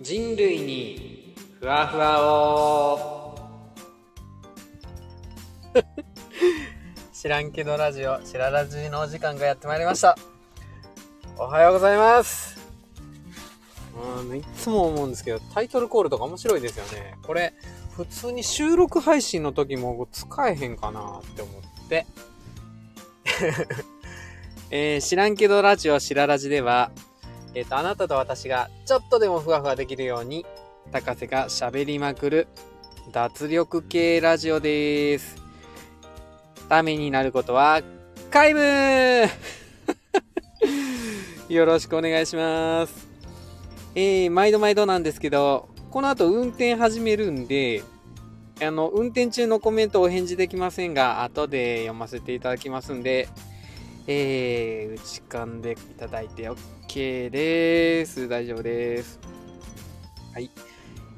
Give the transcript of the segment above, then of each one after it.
人類にふわふわを 知らんけどラジオ、しらラジのお時間がやってまいりました。おはようございます。いつも思うんですけど、タイトルコールとか面白いですよね。これ、普通に収録配信の時も使えへんかなって思って。えー、知らんけどラジオ、しらラジでは、えっ、と、あなたと私がちょっとでもふわふわできるように、高瀬が喋りまくる脱力系ラジオです。ためになることは、皆無 よろしくお願いします。えー、毎度毎度なんですけど、この後運転始めるんで、あの、運転中のコメントお返事できませんが、後で読ませていただきますんで、えー、打ち込んでいただいて OK です。大丈夫です。はい。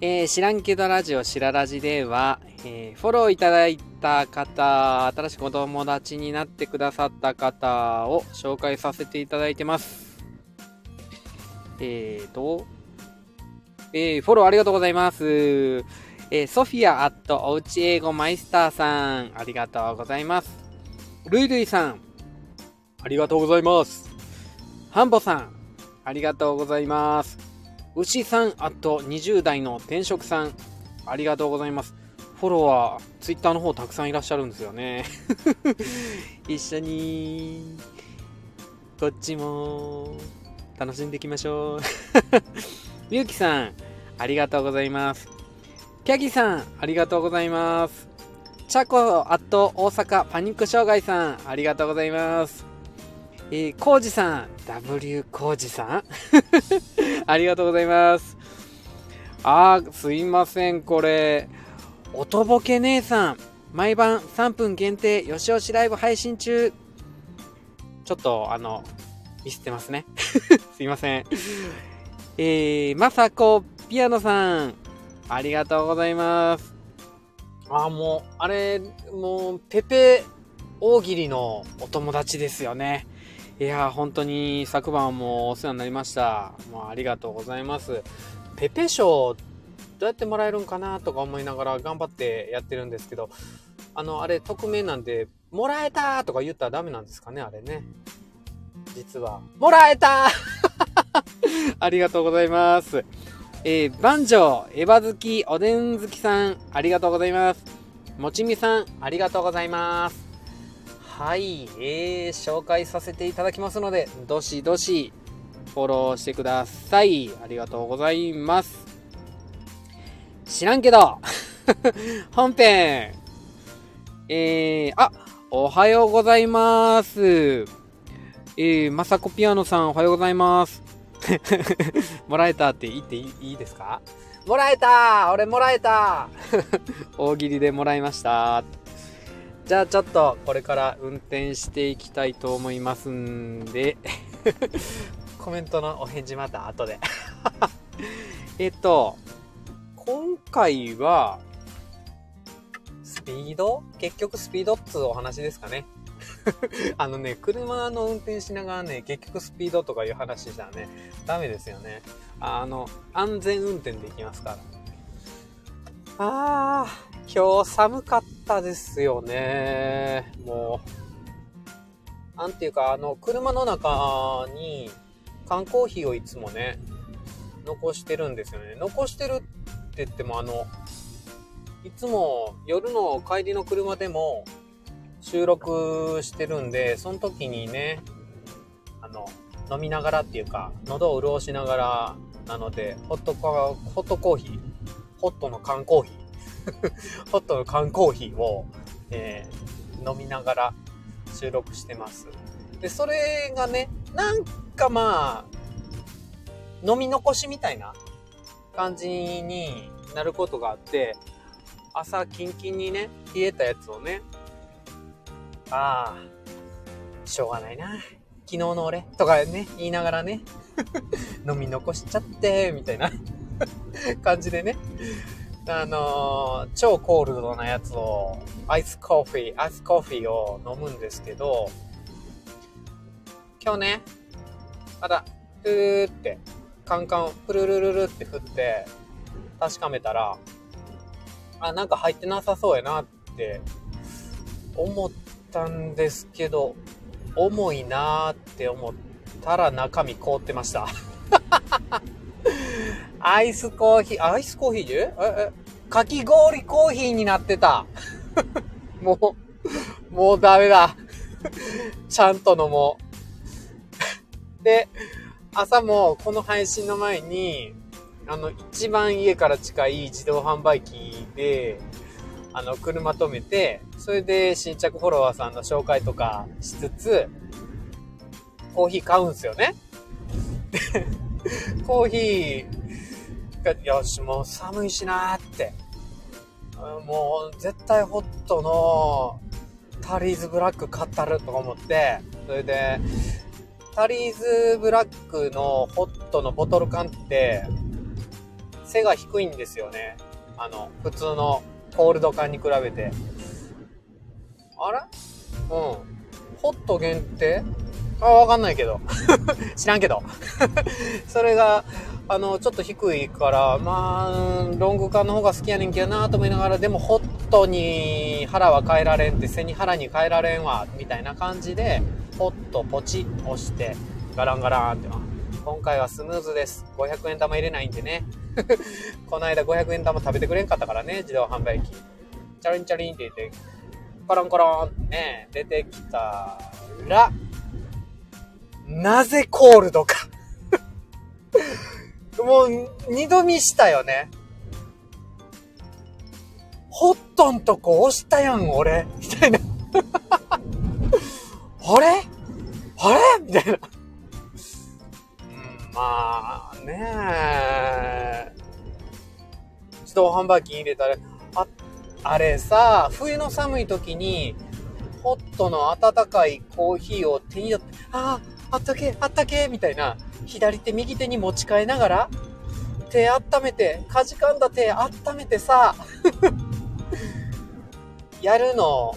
えー、知らんけどラジオしらラジでは、えー、フォローいただいた方、新しくお友達になってくださった方を紹介させていただいてます。えーと、えー、フォローありがとうございます。えー、ソフィアアットおうち英語マイスターさん、ありがとうございます。ルイルイさん、ありがとうございます。ハンボさん、ありがとうございます。牛さん、あと20代の転職さん、ありがとうございます。フォロワー、ツイッターの方たくさんいらっしゃるんですよね。一緒に、こっちも、楽しんでいきましょう。み ゆきさん、ありがとうございます。キャギさん、ありがとうございます。チャコアット大阪パニック障害さん、ありがとうございます。えー、コウジさん、W コウジさん ありがとうございます。あー、すいません、これ。おとぼけ姉さん、毎晩3分限定、よしよしライブ配信中。ちょっと、あの、ミスってますね。すいません。えー、まさこピアノさん、ありがとうございます。あー、もう、あれ、もう、ペペ大喜利のお友達ですよね。いやー、本当に昨晩もお世話になりました。もうありがとうございます。ペペ賞、どうやってもらえるんかなとか思いながら頑張ってやってるんですけど、あの、あれ、匿名なんで、もらえたとか言ったらダメなんですかね、あれね。実は。もらえた ありがとうございます。えー、バンジョー、エヴァ好き、おでん好きさん、ありがとうございます。もちみさん、ありがとうございます。はい、えー、紹介させていただきますので、どしどしフォローしてください。ありがとうございます。知らんけど、本編、えー、あ、おはようございます。えー、まさこピアノさん、おはようございます。もらえたって言っていいいいですか？もらえた俺もらえた 大喜利でもらいました。じゃあちょっとこれから運転していきたいと思いますんで。コメントのお返事また後で。えっと今回はスピード？結局スピードっつうお話ですかね。あのね車の運転しながらね結局スピードとかいう話じゃねダメですよね。あの安全運転できますから。あー。今日寒かったですよね。もう。なんていうか、あの、車の中に缶コーヒーをいつもね、残してるんですよね。残してるって言っても、あの、いつも夜の帰りの車でも収録してるんで、その時にね、あの、飲みながらっていうか、喉を潤しながらなので、ホットコホットコーヒー、ホットの缶コーヒー、ホットの缶コーヒーを、えー、飲みながら収録してます。で、それがね、なんかまあ、飲み残しみたいな感じになることがあって、朝キンキンにね、冷えたやつをね、ああ、しょうがないな。昨日の俺とかね、言いながらね、飲み残しちゃって、みたいな 感じでね、あのー、超コールドなやつを、アイスコーヒー、アイスコーヒーを飲むんですけど、今日ね、まだ、ふーってカンカン、プルルルルって振って、確かめたら、あ、なんか入ってなさそうやなって思ったんですけど、重いなーって思ったら中身凍ってました。アイスコーヒー、アイスコーヒーでえ、え、かき氷コーヒーになってた。もう、もうダメだ。ちゃんと飲もう。で、朝もこの配信の前に、あの、一番家から近い自動販売機で、あの、車止めて、それで新着フォロワーさんの紹介とかしつつ、コーヒー買うんすよね。コーヒーよし、もう寒いしなって。もう、絶対ホットのタリーズブラック買ったるとか思って、それで、タリーズブラックのホットのボトル缶って、背が低いんですよね。あの、普通のコールド缶に比べて。あれ？うん。ホット限定？あ、わかんないけど。知らんけど。それが、あの、ちょっと低いから、まあ、ロング缶の方が好きやねんけどなと思いながら、でもホットに腹は変えられんって、背に腹に変えられんわ、みたいな感じで、ホットポチッ押して、ガランガランって。今回はスムーズです。500円玉入れないんでね。この間500円玉食べてくれんかったからね、自動販売機。チャリンチャリンって言って、コロンコロンってね、出てきたら、なぜコールドか。もう、二度見したよね。ホットんとこ押したやん、俺。みたいな。あれ？あれ？みたいな。うん、まあ、ねえ。自動販売機入れたら、あ、あれさ、冬の寒い時に、ホットの温かいコーヒーを手に取って、ああ、あったけ、あったけ、みたいな、左手右手に持ち替えながら、手温めて、かじかんだ手温めてさ、やるの、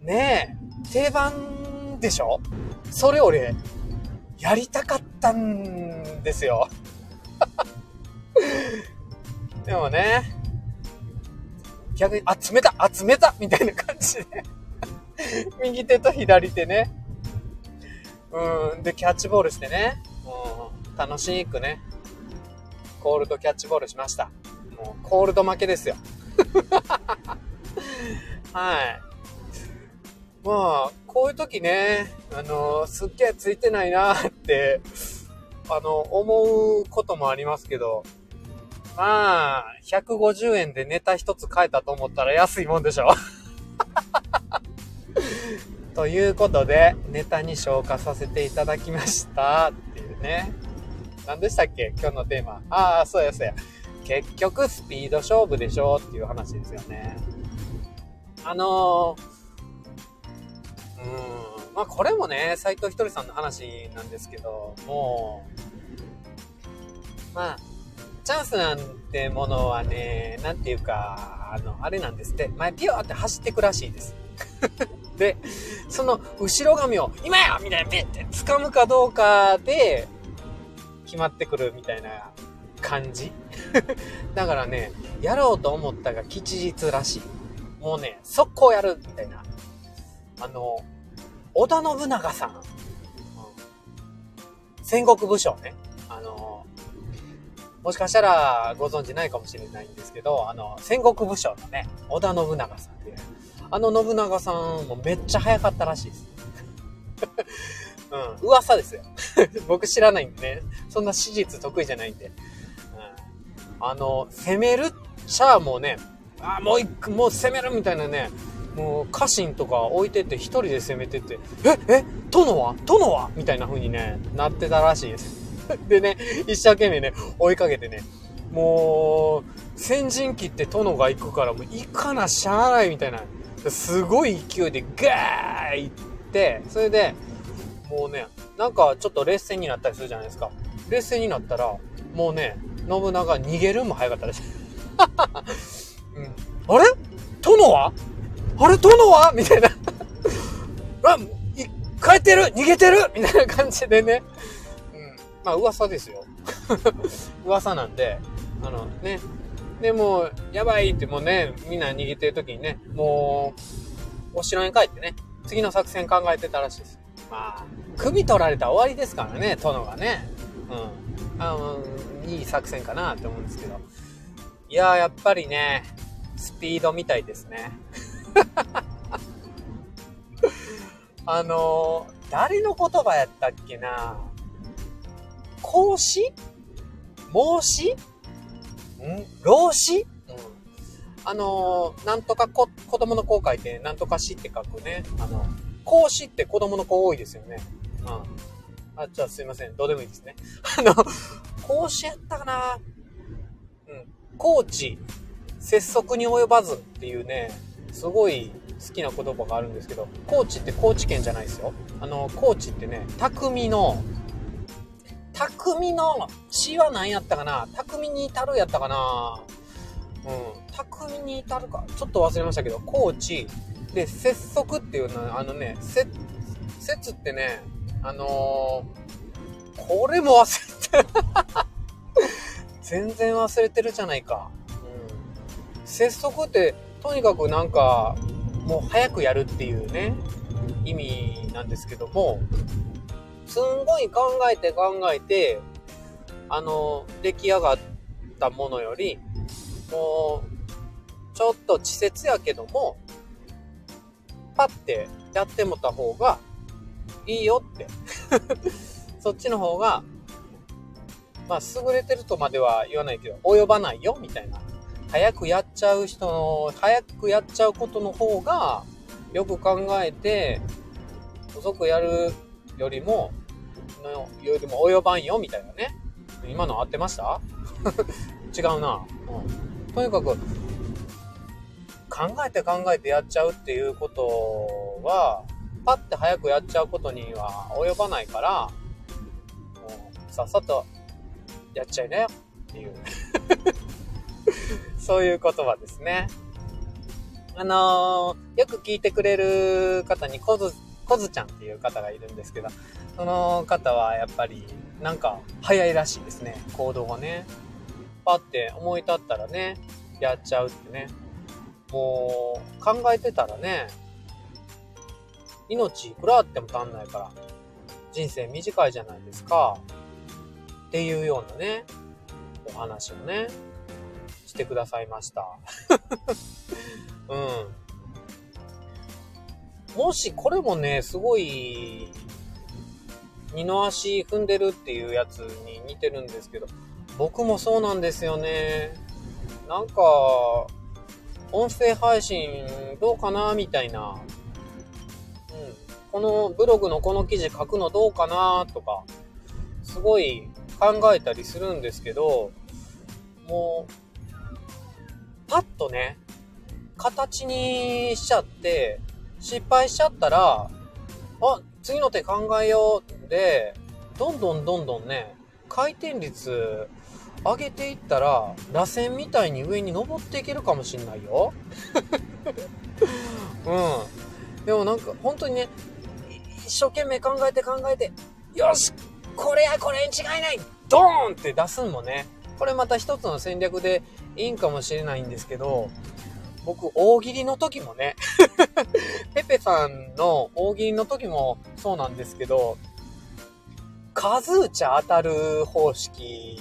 ねえ、定番でしょ？それ俺、やりたかったんですよ。でもね、逆に、あ、冷たあ、冷たみたいな感じで。右手と左手ね。うん、で、キャッチボールしてね。う、楽しくね。コールドキャッチボールしました。もう、コールド負けですよ。はい。まあ、こういう時ね、あの、すっげえついてないなって、あの、思うこともありますけど、まあ、150円でネタ一つ買えたと思ったら安いもんでしょ。ということで、ネタに消化させていただきましたっていうね。何でしたっけ？今日のテーマ。ああ、そうやそうや。結局スピード勝負でしょっていう話ですよね。あのー、うん、まあこれもね、斎藤ひとりさんの話なんですけど、もう、まあ、チャンスなんてものはね、なんていうか、あの、あれなんですって、前ピューって走ってくらしいです。で、その後ろ髪を、今やみたいな、ピッて掴むかどうかで、決まってくるみたいな感じ。だからね、やろうと思ったが吉日らしい。もうね、速攻やるみたいな。あの、織田信長さん。うん戦国武将ね。あの、もしかしたらご存知ないかもしれないんですけど、あの、戦国武将のね、織田信長さんっていう。あの信長さんもめっちゃ早かったらしいです。うん、噂ですよ。僕知らないんでね。そんな史実得意じゃないんで。うん、あの、攻めるっちゃもうね、あもう一個、もう攻めるみたいなね、もう家臣とか置いてって一人で攻めてって、え、え、殿は？殿は？みたいな風にね、なってたらしいです。でね、一生懸命ね、追いかけてね、もう、先陣切って殿が行くから、もう行かなしゃあないみたいな。すごい勢いでガー行って、それで、もうね、なんかちょっと劣勢になったりするじゃないですか。劣勢になったら、もうね、信長逃げるんも早かったです。うん、あれ？殿は？あれ？殿は？みたいな。あ、帰ってる？逃げてる？みたいな感じでね。うん。まあ噂ですよ。噂なんで、あのね、でも、やばいってもうね、みんな逃げてる時にね、もう、お城に帰ってね、次の作戦考えてたらしいです。まあ、首取られたら終わりですからね、殿がね。うん。あ、いい作戦かなって思うんですけど。いやー、やっぱりね、スピードみたいですね。あのー、誰の言葉やったっけな孔子？孟子？ん老子？うん。あのー、なんとか子、子供の子書いて、なんとか死って書くね。あの、孔子って子供の子多いですよね。うん。あ、じゃあすいません。どうでもいいですね。あの、孔子やったかなうん。高知、拙速に及ばずっていうね、すごい好きな言葉があるんですけど、高知って高知県じゃないですよ。あの、高知ってね、匠の、匠の血は何やったかな？匠に至るやったかな？うん。匠に至るか。ちょっと忘れましたけど、高知。で、節足っていうのは、あのね、節、節ってね、あのー、これも忘れてる 全然忘れてるじゃないか。うん。節足って、とにかくなんか、もう早くやるっていうね、意味なんですけども、すんごい考えて考えて、あの、出来上がったものより、もう、ちょっと稚拙やけども、パッてやってもた方がいいよって そっちの方が、まあ、優れてるとまでは言わないけど、及ばないよ、みたいな。早くやっちゃう人の、早くやっちゃうことの方が、よく考えて、遅くやるよりも、のよりも及ばんよ、みたいなね。今の合ってました？違うな。うん。とにかく、考えて考えてやっちゃうっていうことは、パッて早くやっちゃうことには及ばないから、もうさっさとやっちゃいなよっていう そういう言葉ですね。あのー、よく聞いてくれる方にコズ、コズちゃんっていう方がいるんですけど、その方はやっぱりなんか早いらしいですね、行動がね。パって思い立ったらね、やっちゃうってね。もう考えてたらね、命いくらあっても足んないから、人生短いじゃないですか。っていうようなね、お話をね、してくださいました。うん。もしこれもね、すごい、二の足踏んでるっていうやつに似てるんですけど、僕もそうなんですよね。なんか、音声配信どうかなみたいな。うん。このブログのこの記事書くのどうかなとか、すごい考えたりするんですけど、もう、パッとね、形にしちゃって、失敗しちゃったら、あ、次の手考えようで、どんどんどんどんね、回転率上げていったら、螺旋みたいに上に登っていけるかもしんないよ。うん。でもなんか、本当にね、一生懸命考えて考えて、よしこれやこれに違いないドーンって出すんもね、これまた一つの戦略でいいんかもしれないんですけど、僕、大喜利の時もね ペペさんの大喜利の時もそうなんですけど、数打ち当たる方式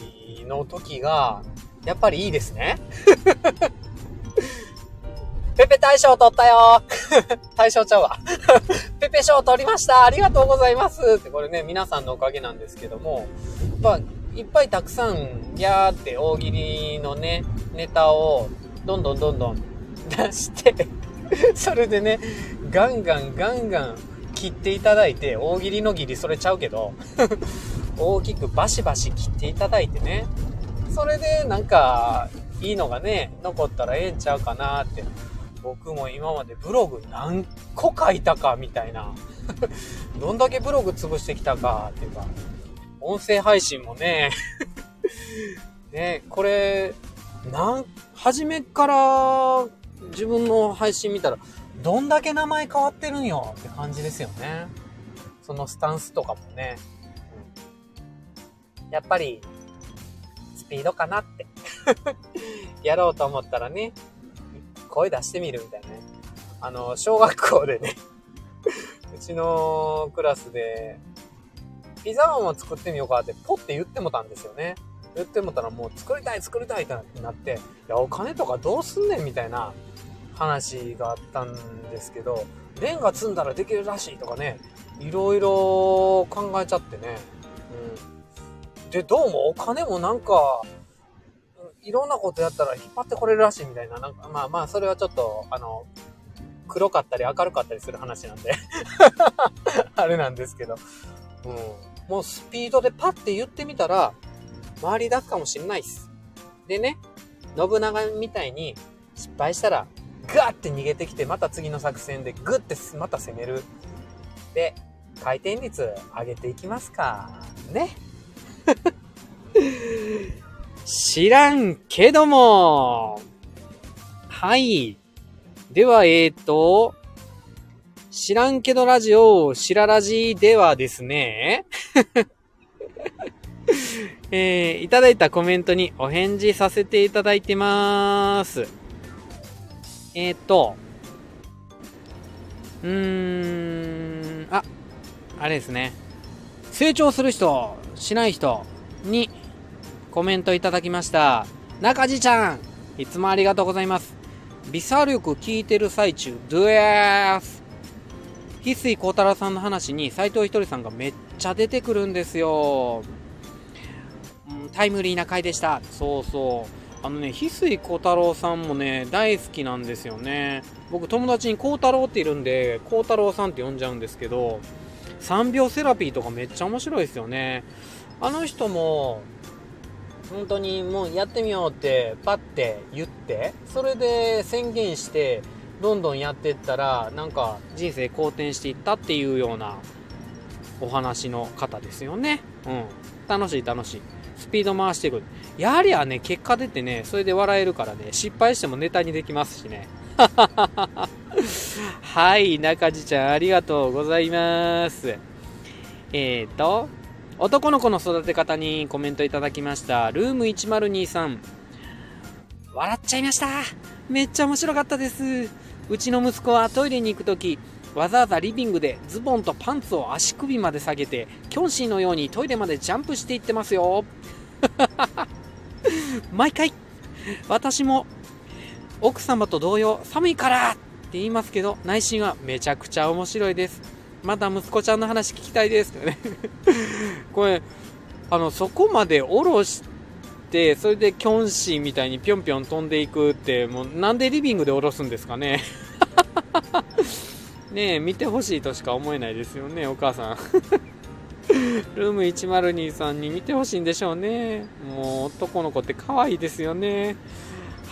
の時が、やっぱりいいですね。ペペ大賞取ったよ。大賞ちゃうわ。ペペ賞取りました。ありがとうございます。って、これね、皆さんのおかげなんですけども、まあ、いっぱいたくさん、やーって大喜利のね、ネタを、どんどんどんどん出してそれでね、ガンガンガンガン切っていただいて、大喜利の切りそれちゃうけど 大きくバシバシ切っていただいてね、それでなんか、いいのがね、残ったらええんちゃうかなって。僕も今までブログ何個書いたかみたいな。どんだけブログ潰してきたかっていうか、音声配信もね ね、これ、なん、初めから自分の配信見たら、どんだけ名前変わってるんよって感じですよね。そのスタンスとかもね。やっぱり、スピードかなって。やろうと思ったらね、声出してみるみたいなね。あの、小学校でね、うちのクラスで、ピザマンを作ってみようかって、ポって言ってもたんですよね。言ってもたらもう作りたい作りたいってなって、いや、お金とかどうすんねんみたいな話があったんですけど、レンガ積んだらできるらしいとかね、いろいろ考えちゃってね。うん。で、どうもお金もなんか、いろんなことやったら引っ張ってこれるらしいみたいな、なんかまあまあ、それはちょっと、あの、黒かったり明るかったりする話なんで あれなんですけど、うん。もうスピードでパッて言ってみたら、回り出すかもしれないっす。でね、信長みたいに失敗したら、ガーって逃げてきて、また次の作戦でグッてまた攻める。で、回転率上げていきますか。ね。知らんけども。はい。では、えっ、ー、と、知らんけどラジオ、しらラジではですね、えー、いただいたコメントにお返事させていただいてます。えっ、ー、と、うーん、あ、あれですね。成長する人、しない人にコメントいただきました。中地ちゃん、いつもありがとうございます。微作力聞いてる最中、ドゥエース翡翠幸太郎さんの話に斎藤ひとりさんがめっちゃ出てくるんですよ。タイムリーな回でした。そうそう。あのね、翡翠幸太郎さんもね、大好きなんですよね。僕友達に幸太郎っているんで、幸太郎さんって呼んじゃうんですけど、3秒セラピーとかめっちゃ面白いですよね。あの人も、本当にもうやってみようってパッて言って、それで宣言して、どんどんやっていったら、なんか人生好転していったっていうようなお話の方ですよね。うん。楽しい楽しい。スピード回していく。やはりはね、結果出てね、それで笑えるからね、失敗してもネタにできますしね。はい、中地ちゃんありがとうございます。えーと、男の子の育て方にコメントいただきました。ルーム1023。笑っちゃいました。めっちゃ面白かったです。うちの息子はトイレに行くとき、わざわざリビングでズボンとパンツを足首まで下げて、キョンシーのようにトイレまでジャンプしていってますよ。毎回、私も奥様と同様、寒いからって言いますけど、内心はめちゃくちゃ面白いです。また息子ちゃんの話聞きたいです。ね これ、あの、そこまで下ろして、それでキョンシーみたいにぴょんぴょん飛んでいくって、もうなんでリビングで下ろすんですかね ねえ、見てほしいとしか思えないですよね、お母さん。ルーム1023に見てほしいんでしょうね。もう男の子って可愛いですよね。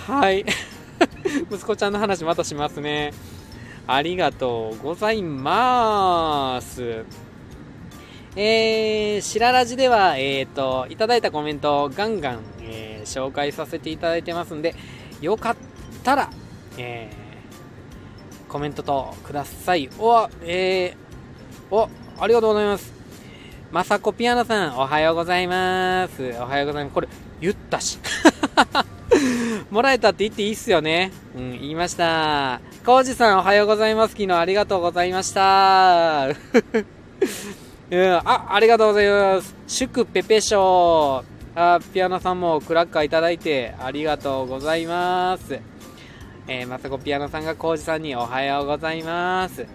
はい。息子ちゃんの話またしますね。ありがとうございます。えー、白ラジでは、えっ、ー、と、いただいたコメントをガンガン、えー、紹介させていただいてますんで、よかったら、えー、コメントとください。お、えー、お、ありがとうございます。まさこピアノさん、おはようございます。おはようございます。これ、言ったし。もらえたって言っていいっすよね。うん、言いました。コウジさん、おはようございます。昨日ありがとうございました。うん、あ、ありがとうございます。祝ペペショー。あ、ピアノさんもクラッカーいただいてありがとうございます。えー、まさこピアノさんがコウジさんにおはようございます。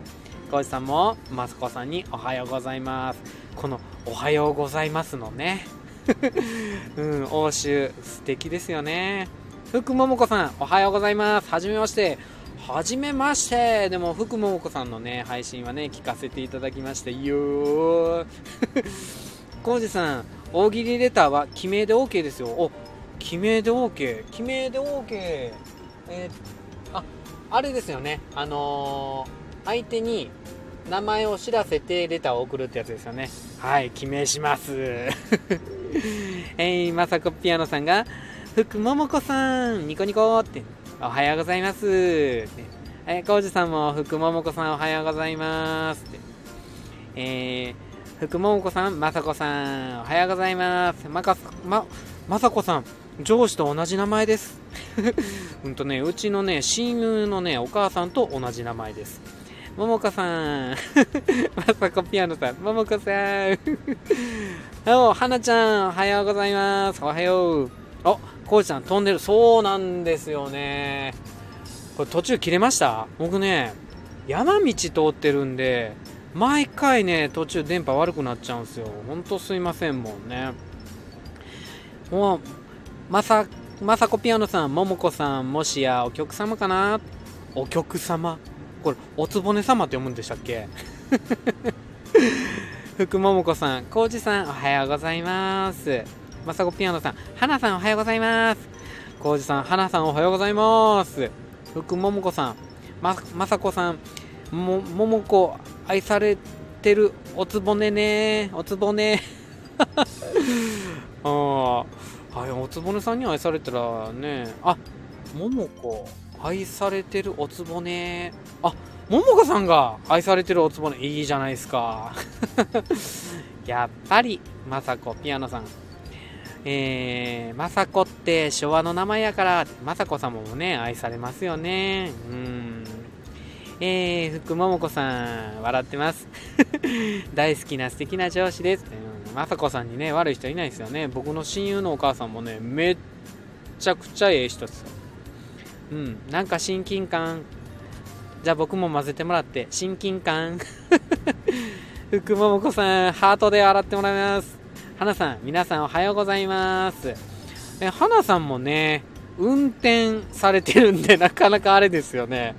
コウジさんもまさこさんにおはようございます。このおはようございますのね。うん、欧州素敵ですよね。福桃子さん、おはようございます。はじめまして。はじめまして。でも、福桃子さんのね、配信はね、聞かせていただきましたよー。コウジさん、大喜利レターは記名で OK ですよ。お、記名で OK。記名で OK。えー、あ、あれですよね。あのー、相手に名前を知らせてレターを送るってやつですよね。はい、記名します。えー、まさこピアノさんが、福桃子さん、ニコニコって、おはようございます。えー、コウジさんも福桃子さんおはようございます。って。えー、福桃子さん、まさこさん、おはようございます。まか、ま、まさこさん、上司と同じ名前です。うんとね、うちのね、親友のね、お母さんと同じ名前です。ももかさん、まさこピアノさん、ももこさん、おはなちゃん、おはようございます。おはよう。お、こうちゃん飛んでる。そうなんですよね。これ途中切れました？僕ね、山道通ってるんで、毎回ね、途中電波悪くなっちゃうんですよ。ほんとすいませんもんね。もう、まさ、まさこピアノさん、ももこさん、もしやお客様かな？お客様？これ、おつぼね様って読むんでしたっけ？福ももこさん、こうじさん、おはようございます。まさこピアノさん、はなさん、おはようございます。こうじさん、はなさん、おはようございます。福ももこさん、ま、まさこさん、も、ももこ、愛されてるおつぼねね、おつぼね。ああ、はい、おつぼねさんに愛されたらね、あ、ももこ、愛されてるおつぼね。あ、ももこさんが愛されてるおつぼね、いいじゃないですか。やっぱり、まさこ、ピアノさん。えー、まさこって昭和の名前やから、まさこ様もね、愛されますよね。うん。えー、福ももこさん、笑ってます。大好きな素敵な上司です。うん、まさこさんにね、悪い人いないですよね。僕の親友のお母さんもね、めっちゃくちゃええ人ですよ。うん、なんか親近感。じゃあ僕も混ぜてもらって、親近感。福ももこさん、ハートで笑ってもらいます。花さん、皆さんおはようございます。え、花さんもね、運転されてるんで、なかなかあれですよね。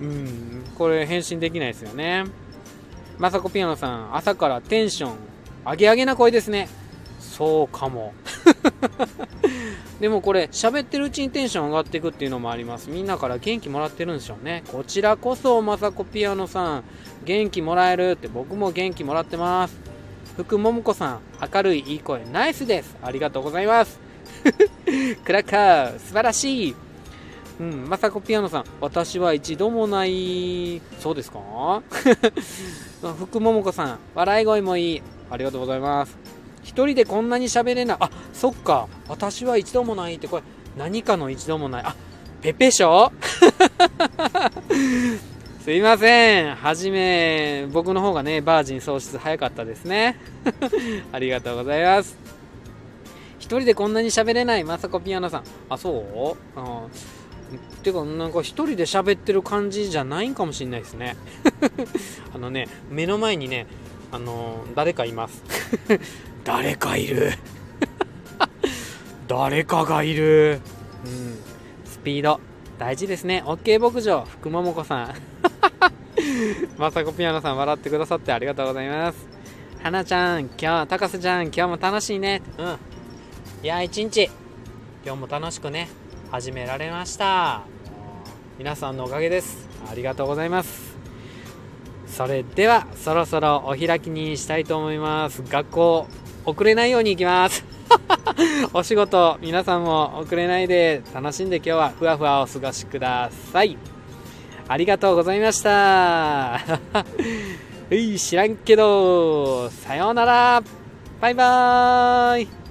うん、これ返信できないですよね。まさこピアノさん、朝からテンション、上げ上げな声ですね。そうかも。でもこれ、喋ってるうちにテンション上がっていくっていうのもあります。みんなから元気もらってるんでしょうね。こちらこそ、まさこピアノさん、元気もらえるって僕も元気もらってます。福ももこさん、明るいいい声、ナイスです。ありがとうございます。クラッカー、素晴らしい。うん、まさこピアノさん、私は一度もない、そうですか？福ももこさん、笑い声もいい。ありがとうございます。一人でこんなに喋れない。あ、そっか。私は一度もないって、これ、何かの一度もない。あ、ペペショ すいません。はじめ、僕の方がね、バージン喪失早かったですね。ありがとうございます。一人でこんなに喋れない、まさこピアノさん。あ、そう？あてか、なんか一人で喋ってる感じじゃないんかもしれないですね。あのね、目の前にね、あの誰かいます。誰かいる。誰かがいる。うん。スピード、大事ですね。OK 牧場、福桃子さん。まさこピアノさん笑ってくださってありがとうございます。はなちゃん、今日、高瀬ちゃん、今日も楽しいね。うん。いや、一日、今日も楽しくね、始められました。皆さんのおかげです。ありがとうございます。それでは、そろそろお開きにしたいと思います。学校、遅れないように行きます。お仕事、皆さんも遅れないで楽しんで今日はふわふわお過ごしください。ありがとうございました。うい、知らんけど、さようなら。バイバーイ。